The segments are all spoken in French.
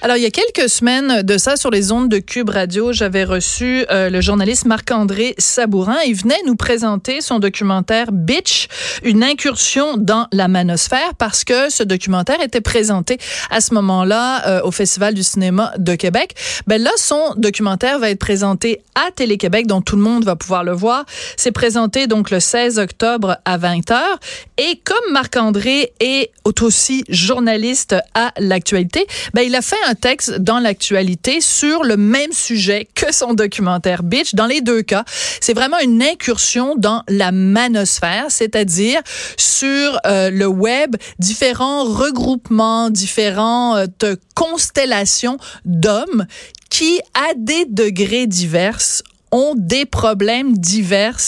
Alors, il y a quelques semaines de ça, sur les ondes de Cube Radio, j'avais reçu euh, le journaliste Marc-André Sabourin. Il venait nous présenter son documentaire Bitch, une incursion dans la manosphère, parce que ce documentaire était présenté à ce moment-là euh, au Festival du cinéma de Québec. Ben là, son documentaire va être présenté à Télé-Québec, dont tout le monde va pouvoir le voir. C'est présenté donc le 16 octobre à 20h. Et comme Marc-André est aussi journaliste à l'actualité, ben il a fait un texte dans l'actualité sur le même sujet que son documentaire Bitch. Dans les deux cas, c'est vraiment une incursion dans la manosphère, c'est-à-dire sur euh, le web, différents regroupements, différentes euh, constellations d'hommes qui, à des degrés divers, ont des problèmes divers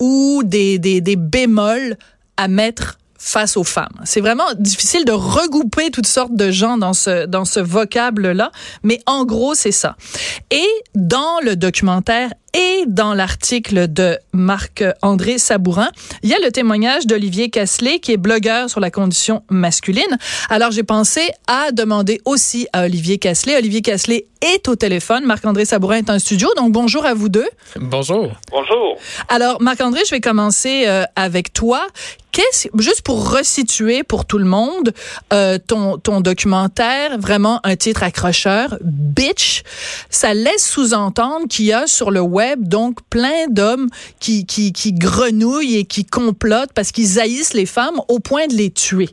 ou des, des, des bémols à mettre face aux femmes. C'est vraiment difficile de regrouper toutes sortes de gens dans ce dans ce vocable là, mais en gros c'est ça. Et dans le documentaire et dans l'article de Marc-André Sabourin, il y a le témoignage d'Olivier Casselet, qui est blogueur sur la condition masculine. Alors, j'ai pensé à demander aussi à Olivier Casselet. Olivier Casselet est au téléphone. Marc-André Sabourin est en studio. Donc, bonjour à vous deux. Bonjour. Bonjour. Alors, Marc-André, je vais commencer euh, avec toi. Qu'est-ce, juste pour resituer pour tout le monde, euh, ton, ton documentaire, vraiment un titre accrocheur, Bitch, ça laisse sous-entendre qu'il y a sur le web donc plein d'hommes qui, qui, grenouillent et qui complotent parce qu'ils haïssent les femmes au point de les tuer.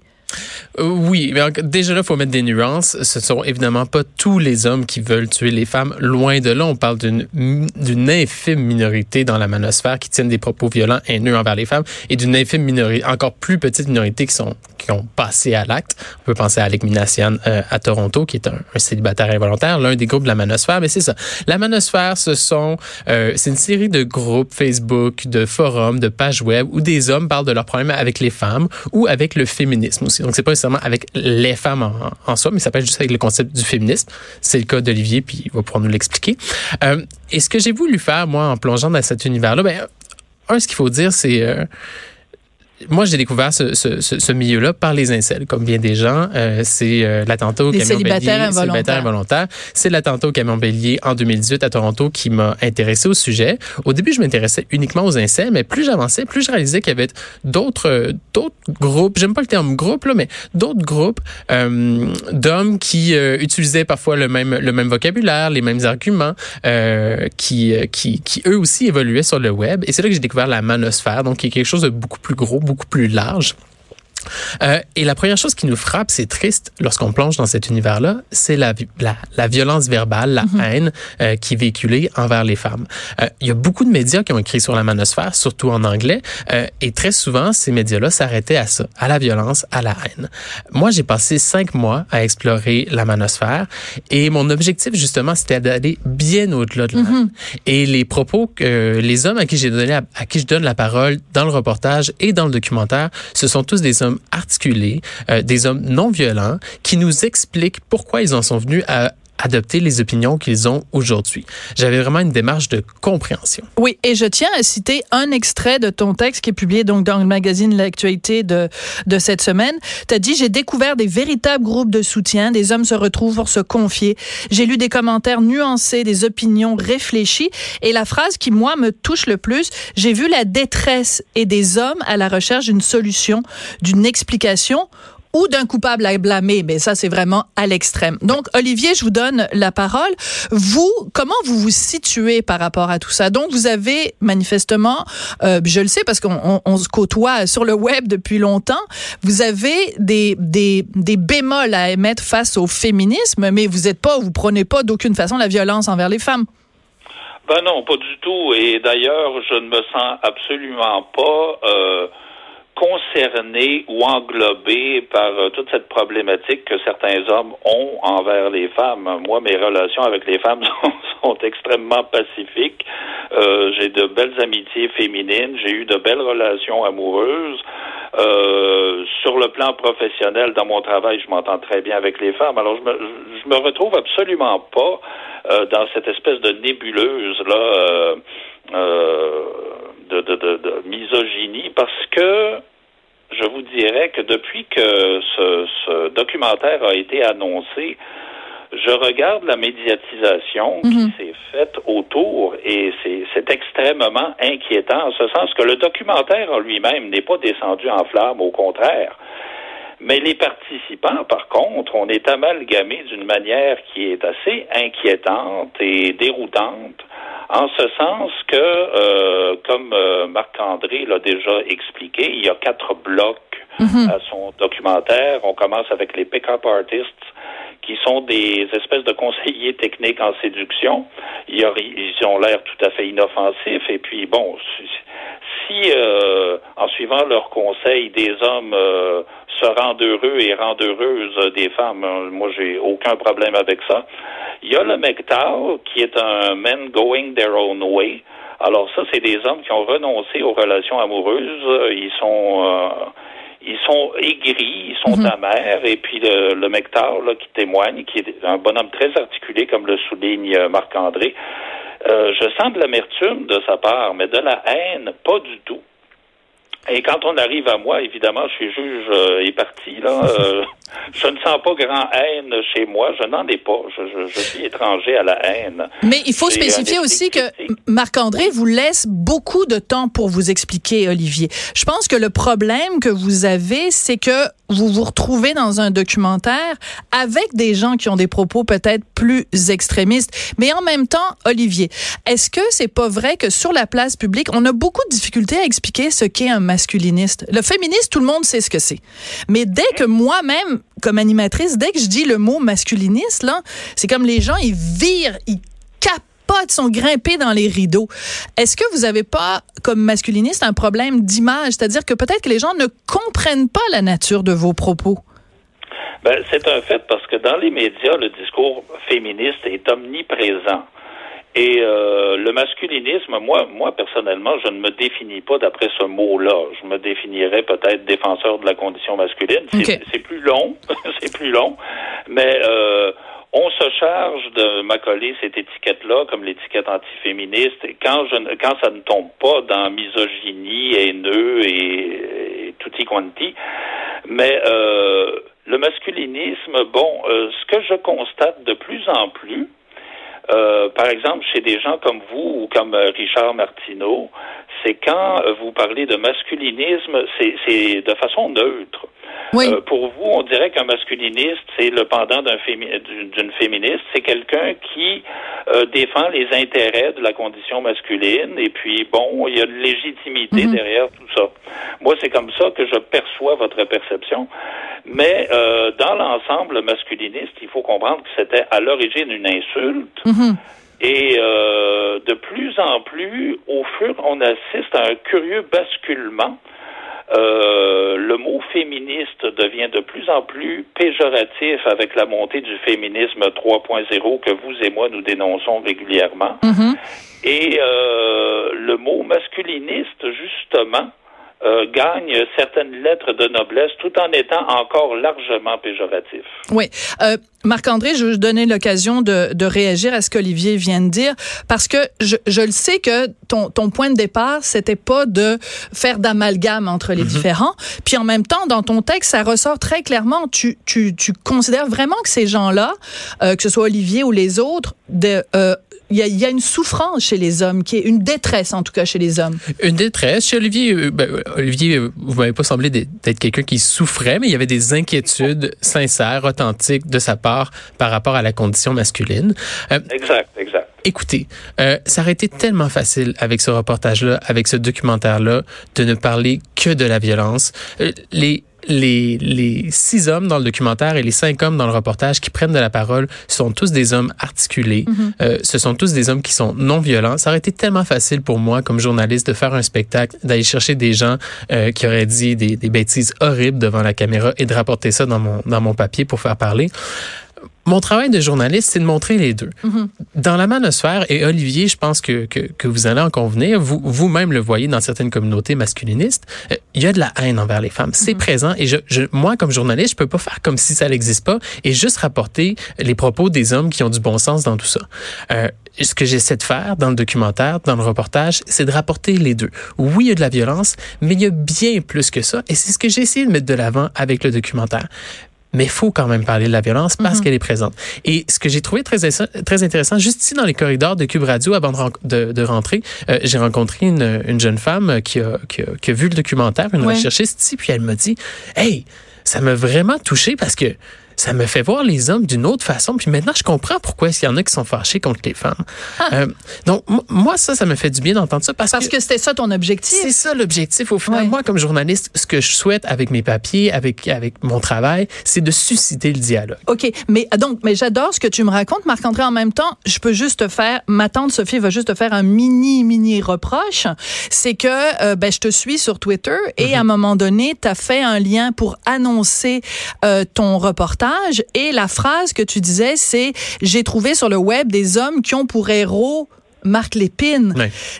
Euh, oui, mais déjà là, il faut mettre des nuances. Ce sont évidemment pas tous les hommes qui veulent tuer les femmes. Loin de là, on parle d'une infime minorité dans la manosphère qui tiennent des propos violents, haineux envers les femmes, et d'une infime minorité, encore plus petite minorité qui sont qui ont passé à l'acte. On peut penser à Alec Minassian euh, à Toronto, qui est un, célibataire involontaire, l'un des groupes de la manosphère. Mais c'est ça. La manosphère, ce sont euh, c'est une série de groupes Facebook, de forums, de pages web où des hommes parlent de leurs problèmes avec les femmes ou avec le féminisme aussi. Donc c'est pas nécessairement avec les femmes en, soi, mais ça peut être juste avec le concept du féminisme. C'est le cas d'Olivier, puis il va pouvoir nous l'expliquer. Euh, et ce que j'ai voulu faire, moi, en plongeant dans cet univers-là, ben, un, ce qu'il faut dire, c'est... Euh, moi, j'ai découvert ce, ce, ce, milieu-là par les incels, comme bien des gens. Euh, c'est euh, l'attentat au camion bélier, involontaire. C'est l'attentat au camion bélier en 2018 à Toronto qui m'a intéressé au sujet. Au début, je m'intéressais uniquement aux incels, mais plus j'avançais, plus je réalisais qu'il y avait d'autres d'autres groupes. J'aime pas le terme groupe là, mais d'autres groupes euh, d'hommes qui euh, utilisaient parfois le même le même vocabulaire, les mêmes arguments, euh, qui qui qui eux aussi évoluaient sur le web. Et c'est là que j'ai découvert la manosphère, donc qui est quelque chose de beaucoup plus gros beaucoup plus large. Euh, et la première chose qui nous frappe, c'est triste lorsqu'on plonge dans cet univers-là, c'est la, la, la, violence verbale, la mhm. haine euh, qui est véhiculée envers les femmes. Euh, il y a beaucoup de médias qui ont écrit sur la manosphère, surtout en anglais, et très souvent, ces médias-là s'arrêtaient à ça, à la violence, à la haine. Moi, j'ai passé cinq mois à explorer la manosphère, et mon objectif, justement, c'était d'aller bien au-delà de la mhm. Et les propos que les hommes à qui j'ai donné, à, à qui je donne la parole dans le reportage et dans le documentaire, ce sont tous des hommes articulés, euh, des hommes non violents, qui nous expliquent pourquoi ils en sont venus à adopter les opinions qu'ils ont aujourd'hui. J'avais vraiment une démarche de compréhension. Oui, et je tiens à citer un extrait de ton texte qui est publié donc dans le magazine L'actualité de, de cette semaine. Tu as dit, j'ai découvert des véritables groupes de soutien, des hommes se retrouvent pour se confier. J'ai lu des commentaires nuancés, des opinions réfléchies. Et la phrase qui, moi, me touche le plus, j'ai vu la détresse et des hommes à la recherche d'une solution, d'une explication ou d'un coupable à blâmer, mais ça c'est vraiment à l'extrême. Donc Olivier, je vous donne la parole. Vous, comment vous vous situez par rapport à tout ça? Donc vous avez manifestement, euh, je le sais parce qu'on on, se côtoie sur le web depuis longtemps, vous avez des, des, des bémols à émettre face au féminisme, mais vous êtes pas, vous prenez pas d'aucune façon la violence envers les femmes. Ben non, pas du tout. Et d'ailleurs, je ne me sens absolument pas. Euh, concerné ou englobé par euh, toute cette problématique que certains hommes ont envers les femmes. Moi, mes relations avec les femmes sont, extrêmement pacifiques. Euh, j'ai de belles amitiés féminines, j'ai eu de belles relations amoureuses. Euh, sur le plan professionnel, dans mon travail, je m'entends très bien avec les femmes. Alors, je me, je me retrouve absolument pas euh, dans cette espèce de nébuleuse là euh, de, de, de, misogynie parce que je vous dirais que depuis que ce, ce documentaire a été annoncé, je regarde la médiatisation qui mhm. s'est faite autour et c'est extrêmement inquiétant en ce sens que le documentaire en lui-même n'est pas descendu en flammes, au contraire. Mais les participants, par contre, on est amalgamés d'une manière qui est assez inquiétante et déroutante, en ce sens que, euh, comme euh, Marc-André l'a déjà expliqué, il y a quatre blocs mhm. à son documentaire. On commence avec les pick-up artists, qui sont des espèces de conseillers techniques en séduction. Ils, ont l'air tout à fait inoffensifs. Et puis, bon, si, euh, en suivant leurs conseils, des hommes euh, se rendent heureux et rendent heureuses des femmes, euh, moi, j'ai aucun problème avec ça. Il y a le MGTOW, qui est un men going their own way. Alors ça, c'est des hommes qui ont renoncé aux relations amoureuses. Ils sont ils sont aigris, ils sont mhm. amers, et puis le, le Mectar là, qui témoigne, qui est un bonhomme très articulé, comme le souligne euh, Marc-André, euh, je sens de l'amertume de sa part, mais de la haine, pas du tout. Et quand on arrive à moi, évidemment, je suis juge euh, et parti, là. Euh, je ne sens pas grand haine chez moi. Je n'en ai pas. Je, je, suis étranger à la haine. Mais il faut spécifier aussi que Marc-André vous laisse beaucoup de temps pour vous expliquer, Olivier. Je pense que le problème que vous avez, c'est que vous vous retrouvez dans un documentaire avec des gens qui ont des propos peut-être plus extrémistes. Mais en même temps, Olivier, est-ce que c'est pas vrai que sur la place publique, on a beaucoup de difficultés à expliquer ce qu'est un masculiniste? Le féministe, tout le monde sait ce que c'est. Mais dès que moi-même, comme animatrice, dès que je dis le mot masculiniste, là, c'est comme les gens, ils virent, ils capotent, sont grimpés dans les rideaux. Est-ce que vous n'avez pas, comme masculiniste, un problème d'image? C'est-à-dire que peut-être que les gens ne comprennent pas la nature de vos propos. Ben, c'est un fait parce que dans les médias, le discours féministe est omniprésent. Et euh, le masculinisme, moi, moi personnellement, je ne me définis pas d'après ce mot-là. Je me définirais peut-être défenseur de la condition masculine. C'est plus long, c'est plus long, mais euh, on se charge de m'accoler cette étiquette-là comme l'étiquette antiféministe. Quand je, quand ça ne tombe pas dans misogynie, haineux et, et tutti quanti, mais euh, le masculinisme, bon, euh, ce que je constate de plus en plus, euh, par exemple, chez des gens comme vous ou comme euh, Richard Martineau, c'est quand euh, vous parlez de masculinisme, c'est de façon neutre. Pour vous, on dirait qu'un masculiniste, c'est le pendant d'un d'une féministe. C'est quelqu'un qui défend les intérêts de la condition masculine. Et puis, bon, il y a une légitimité mm-hmm. derrière tout ça. Moi, c'est comme ça que je perçois votre perception. Mais euh, dans l'ensemble masculiniste, il faut comprendre que c'était à l'origine une insulte. Mhm. Et euh, de plus en plus, au fur, on assiste à un curieux basculement. Euh, le mot féministe devient de plus en plus péjoratif avec la montée du féminisme 3.0 que vous et moi nous dénonçons régulièrement. Mhm. Et euh, le mot masculiniste, justement, euh, gagne certaines lettres de noblesse tout en étant encore largement péjoratif. Oui. Euh, Marc-André, je vais vous donner l'occasion de, de, réagir à ce qu'Olivier vient de dire parce que je, je le sais que ton, ton point de départ, c'était pas de faire d'amalgame entre les mhm. différents. Puis en même temps, dans ton texte, ça ressort très clairement. Tu, tu, tu considères vraiment que ces gens-là, euh, que ce soit Olivier ou les autres, de, euh, il y, a, y, a, une souffrance chez les hommes, qui est une détresse en tout cas chez les hommes. Une détresse chez Olivier. Euh, ben, Olivier, euh, vous m'avez pas semblé d'être quelqu'un qui souffrait, mais il y avait des inquiétudes sincères, authentiques de sa part par rapport à la condition masculine. Euh, exact, exact. Écoutez, euh, ça aurait été tellement facile avec ce reportage-là, avec ce documentaire-là, de ne parler que de la violence. les les, les six hommes dans le documentaire et les cinq hommes dans le reportage qui prennent de la parole sont tous des hommes articulés. Mhm. Euh, ce sont tous des hommes qui sont non violents. Ça aurait été tellement facile pour moi, comme journaliste, de faire un spectacle, d'aller chercher des gens euh, qui auraient dit des, des bêtises horribles devant la caméra et de rapporter ça dans mon, dans mon papier pour faire parler. Mon travail de journaliste, c'est de montrer les deux. Mhm. Dans la manosphère, et Olivier, je pense que, que, que vous allez en convenir, vous, vous-même le voyez dans certaines communautés masculinistes, euh, il y a de la haine envers les femmes. C'est présent et je, je, moi, comme journaliste, je peux pas faire comme si ça n'existe pas et juste rapporter les propos des hommes qui ont du bon sens dans tout ça. Euh, ce que j'essaie de faire dans le documentaire, dans le reportage, c'est de rapporter les deux. Oui, il y a de la violence, mais il y a bien plus que ça et c'est ce que j'ai essayé de mettre de l'avant avec le documentaire mais il faut quand même parler de la violence parce Mhm. qu'elle est présente. Et ce que j'ai trouvé très, très intéressant, juste ici dans les corridors de Cube Radio, avant de, de, de rentrer, euh, j'ai rencontré une, une jeune femme qui a, qui, a, qui a vu le documentaire, une Ouais. recherchiste ici, puis elle m'a dit, hey, ça m'a vraiment touché parce que ça me fait voir les hommes d'une autre façon. Puis maintenant, je comprends pourquoi il y en a qui sont fâchés contre les femmes. Euh, donc, mo- moi, ça, ça me fait du bien d'entendre ça parce, Parce que c'était ça ton objectif. c'est ça l'objectif. Au final, Ouais. moi, comme journaliste, ce que je souhaite avec mes papiers, avec, avec mon travail, c'est de susciter le dialogue. OK, mais ah, donc, mais j'adore ce que tu me racontes, Marc-André. En même temps, je peux juste te faire, ma tante Sophie va juste te faire un mini, mini reproche. C'est que, euh, ben, je te suis sur Twitter et à un moment donné, tu as fait un lien pour annoncer euh, ton reportage et la phrase que tu disais, c'est j'ai trouvé sur le web des hommes qui ont pour héros Marc Lépine.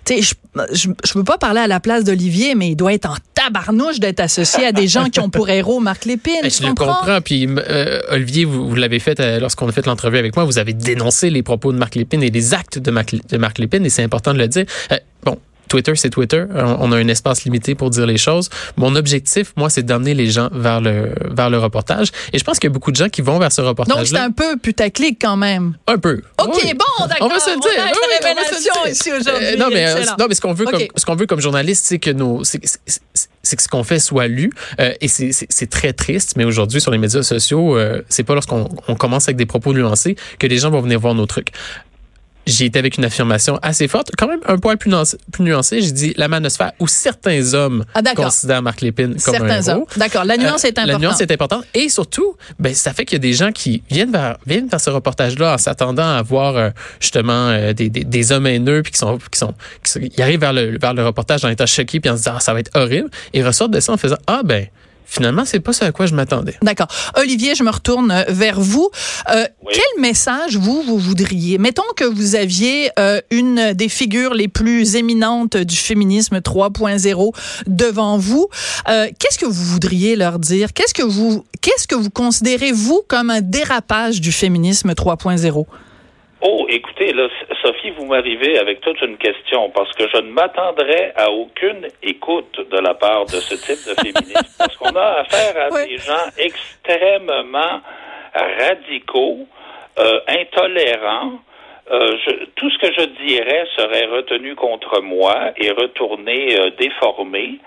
Tu sais, je, je veux pas parler à la place d'Olivier, mais il doit être en tabarnouche d'être associé à des gens qui ont pour héros Marc Lépine. Tu je le comprends? comprends. Puis, euh, Olivier, vous, vous l'avez fait euh, lorsqu'on a fait l'entrevue avec moi. Vous avez dénoncé les propos de Marc Lépine et les actes de Marc, de Marc Lépine, et c'est important de le dire. Euh, bon. Twitter, c'est Twitter. On on a un espace limité pour dire les choses. Mon objectif, moi, c'est d'amener les gens vers le vers le reportage. Et je pense qu'il y a beaucoup de gens qui vont vers ce Donc, c'est un peu putaclic quand même. Un peu. OK, Oui. bon, d'accord. On va se le dire. a une Oui, oui, on va se le révélation dire. ici aujourd'hui. Euh, non, mais, euh, non, mais ce qu'on veut, comme, ce qu'on veut comme journaliste, c'est que nos, c'est, que ce qu'on fait soit lu. Euh, et c'est, c'est, c'est très triste, mais aujourd'hui, sur les médias sociaux, euh, c'est pas lorsqu'on on commence avec des propos nuancés que les gens vont venir voir nos trucs. J'ai été avec une affirmation assez forte, quand même un poil plus nuancé. Plus nuancé. J'ai dit la manosphère où certains hommes Ah, considèrent Marc Lépine comme un Certains héros. hommes. D'accord, la nuance Euh, est importante. La nuance est importante. Et surtout, ben, ça fait qu'il y a des gens qui viennent vers, viennent vers ce reportage-là en s'attendant à voir euh, justement euh, des, des, des hommes haineux puis qui sont, qui sont, qui, sont- ils arrivent vers le, vers le reportage en étant choqués puis en se disant ah, ça va être horrible et ressortent de ça en faisant ah ben finalement c'est pas ce à quoi je m'attendais. D'accord. Olivier, je me retourne euh, vers vous. Euh, Oui. Quel message, vous, vous voudriez? Mettons que vous aviez euh, une des figures les plus éminentes du féminisme 3.0 devant vous. Euh, qu'est-ce que vous voudriez leur dire? Qu'est-ce que vous, qu'est-ce que vous considérez, vous, comme un dérapage du féminisme 3.0? Oh, écoutez, là, Sophie, vous m'arrivez avec toute une question parce que je ne m'attendrais à aucune écoute de la part de ce type de féminisme parce qu'on a affaire à des gens extrêmement radicaux, euh, intolérants. Euh, je- tout ce que je dirais serait retenu contre moi et retourné euh, déformé.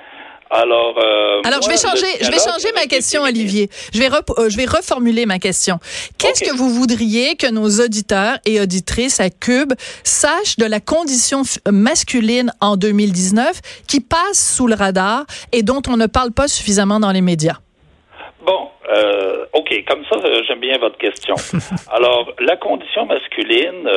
Alors, euh, Alors, je vais changer, je vais changer ma question, Olivier. Je vais, rep- euh, je vais reformuler ma question. Qu'est-ce que vous voudriez que nos auditeurs et auditrices à Cube sachent de la condition masculine en 2019 qui passe sous le radar et dont on ne parle pas suffisamment dans les médias? Bon, euh, OK, comme ça, j'aime bien votre question. Alors, la condition masculine,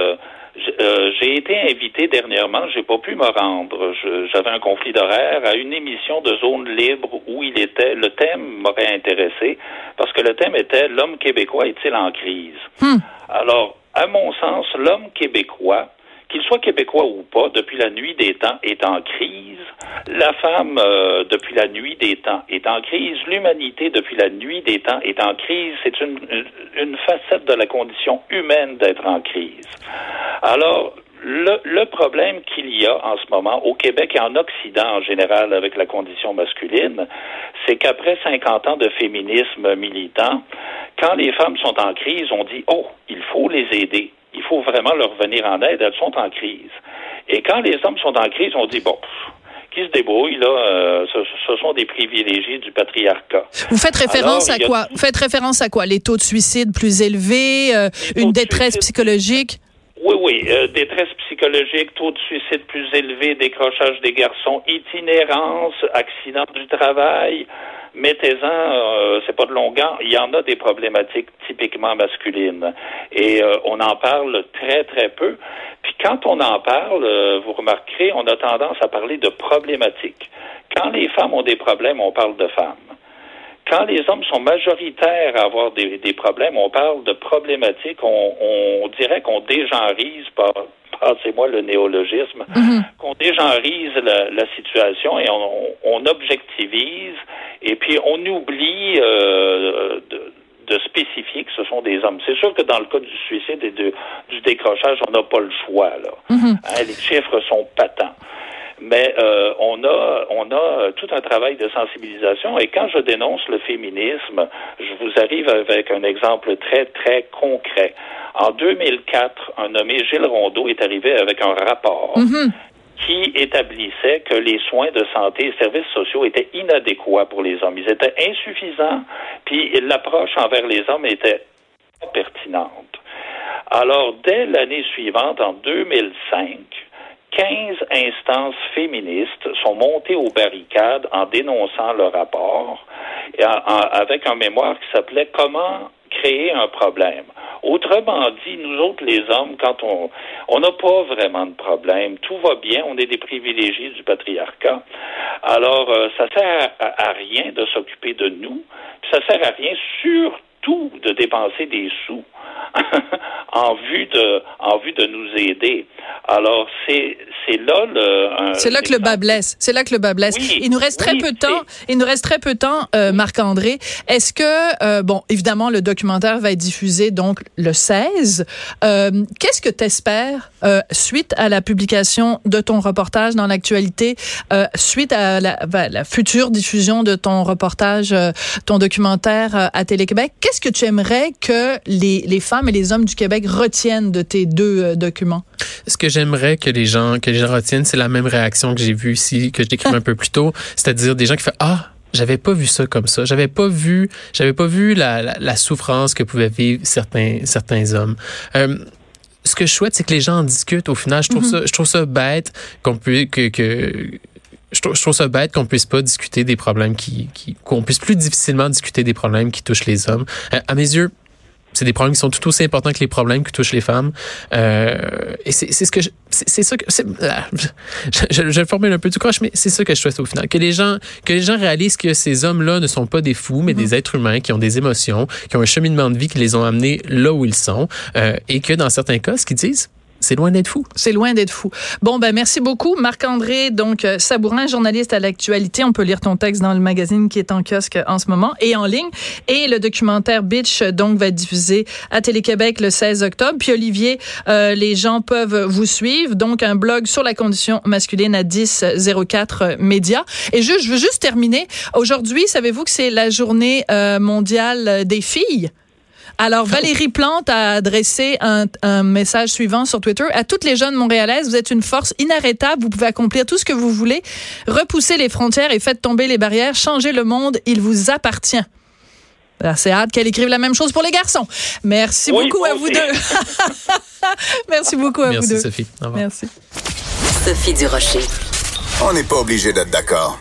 euh, j'ai été invité dernièrement, j'ai pas pu me rendre. J'avais un conflit d'horaire à une émission de zone libre où il était, le thème m'aurait intéressé parce que le thème était l'homme québécois est-il en crise? Hmm. Alors, à mon sens, l'homme québécois, qu'il soit québécois ou pas, depuis la nuit des temps, est en crise. La femme, euh, depuis la nuit des temps, est en crise. L'humanité, depuis la nuit des temps, est en crise. C'est une, une, facette de la condition humaine d'être en crise. Alors, le, le problème qu'il y a en ce moment au Québec et en Occident en général avec la condition masculine, c'est qu'après 50 ans de féminisme militant, quand les femmes sont en crise, on dit oh, il faut les aider, il faut vraiment leur venir en aide, elles sont en crise. Et quand les hommes sont en crise, on dit bon, qui se débrouille là, euh, ce, ce sont des privilégiés du patriarcat. Vous faites référence Alors, à a quoi? Vous faites référence à quoi? Les taux de suicide plus élevés, euh, une détresse psychologique? Oui, oui. Euh, détresse psychologique, taux de suicide plus élevé, décrochage des garçons, itinérance, accident du travail. Mettez-en, euh, c'est pas de longueur, il y en a des problématiques typiquement masculines. Et euh, on en parle très, très peu. Puis quand on en parle, vous remarquerez, on a tendance à parler de problématiques. Quand les femmes ont des problèmes, on parle de femmes. Quand les hommes sont majoritaires à avoir des, problèmes, on parle de problématiques, on, dirait qu'on dégenrise, passez-moi le néologisme, mhm. qu'on dégenrise la, situation et on, objectivise et puis on oublie euh, de, spécifier que ce sont des hommes. C'est sûr que dans le cas du suicide et du décrochage, on n'a pas le choix. Là. Mhm. Hein, les chiffres sont patents mais euh, on a on a tout un travail de sensibilisation et quand je dénonce le féminisme, je vous arrive avec un exemple très très concret. En 2004, un nommé Gilles Rondeau est arrivé avec un rapport. Mm-hmm. qui établissait que les soins de santé et services sociaux étaient inadéquats pour les hommes. Ils étaient insuffisants, puis l'approche envers les hommes était pas pertinente. Alors, dès l'année suivante, en 2005, 15 instances féministes sont montées aux barricades en dénonçant le rapport avec un mémoire qui s'appelait Comment créer un problème. Autrement dit, nous autres, les hommes, quand on on n'a pas vraiment de problème, tout va bien, on est des privilégiés du patriarcat. Alors, euh, ça sert à, rien de s'occuper de nous, ça sert à rien surtout de dépenser des sous en vue de en vue de nous aider. Alors c'est c'est là le C'est là que le bas blesse. C'est là que le bas blesse. il nous reste très peu de temps. Il nous reste très peu de temps euh, Marc André. Est-ce que euh, bon évidemment le documentaire va être diffusé donc le 16 euh, qu'est-ce que tu espères suite à la publication de ton reportage dans l'actualité suite à la, la, future diffusion de ton reportage ton documentaire à Télé-Québec? Qu'est-ce que tu aimerais que les les femmes et les hommes du Québec retiennent de tes deux euh, documents? Ce que j'aimerais que les gens que les gens retiennent, c'est la même réaction que j'ai vue ici, que je décris un peu plus tôt, c'est-à-dire des gens qui font ah j'avais pas vu ça comme ça. J'avais pas vu, j'avais pas vu la, la, souffrance que pouvaient vivre certains certains hommes. Euh, ce que je souhaite, c'est que les gens en discutent. Au final, je trouve mm-hmm. ça, je trouve ça bête qu'on puisse que, que je trouve, ça bête qu'on puisse pas discuter des problèmes qui, qu'on puisse plus difficilement discuter des problèmes qui touchent les hommes. Euh, à mes yeux, c'est des problèmes qui sont tout aussi importants que les problèmes qui touchent les femmes. Euh, et c'est ce que c'est ça que ah, je, je, le formule un peu du croche, mais c'est ça que je souhaite au final que les gens que les gens réalisent que ces hommes-là ne sont pas des fous, mais des mm-hmm. êtres humains qui ont des émotions, qui ont un cheminement de vie qui les ont amenés là où ils sont, euh, et que dans certains cas, ce qu'ils disent, c'est loin d'être fou. C'est loin d'être fou. Bon, ben merci beaucoup. Marc-André, donc euh, Sabourin, journaliste à l'actualité. On peut lire ton texte dans le magazine qui est en kiosque en ce moment et en ligne. Et le documentaire Bitch, donc, va être diffusé à Télé-Québec le 16 octobre. Puis Olivier, euh, les gens peuvent vous suivre. Donc, un blog sur la condition masculine à 1004 Média. Et je, je veux juste terminer. Aujourd'hui, savez-vous que c'est la journée euh, mondiale des filles? Alors, Valérie Plante a adressé un, un, message suivant sur Twitter. À toutes les jeunes montréalaises, vous êtes une force inarrêtable. Vous pouvez accomplir tout ce que vous voulez. Repoussez les frontières et faites tomber les barrières. Changez le monde. Il vous appartient. C'est hâte qu'elle écrive la même chose pour les garçons. Merci beaucoup à vous deux. Merci beaucoup à vous deux. Merci, Sophie. Merci. Sophie Durocher. On n'est pas obligé d'être d'accord.